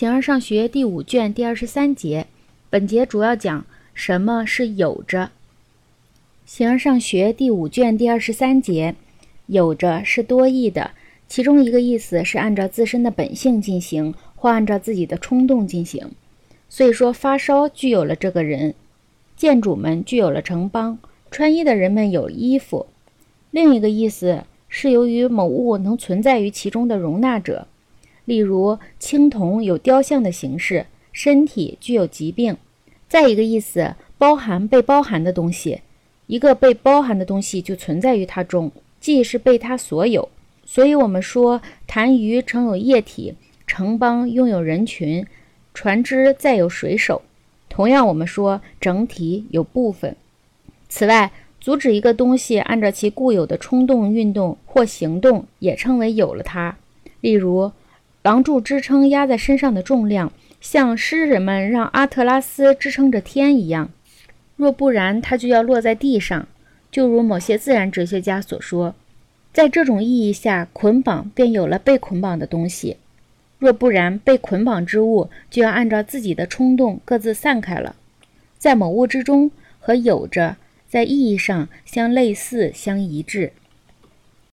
形而上学第五卷第二十三节，本节主要讲什么是有着。形而上学第五卷第二十三节，有着是多义的，其中一个意思是按照自身的本性进行，或按照自己的冲动进行。所以说，发烧具有了这个人，建主们具有了城邦，穿衣的人们有衣服。另一个意思是由于某物能存在于其中的容纳者。例如，青铜有雕像的形式，身体具有疾病。再一个意思，包含被包含的东西，一个被包含的东西就存在于它中，既是被它所有。所以，我们说痰盂成有液体，城邦拥有人群，船只载有水手。同样，我们说整体有部分。此外，阻止一个东西按照其固有的冲动运动或行动，也称为有了它。例如。廊柱支撑压在身上的重量，像诗人们让阿特拉斯支撑着天一样。若不然，它就要落在地上。就如某些自然哲学家所说，在这种意义下，捆绑便有了被捆绑的东西。若不然，被捆绑之物就要按照自己的冲动各自散开了。在某物之中和有着在意义上相类似、相一致。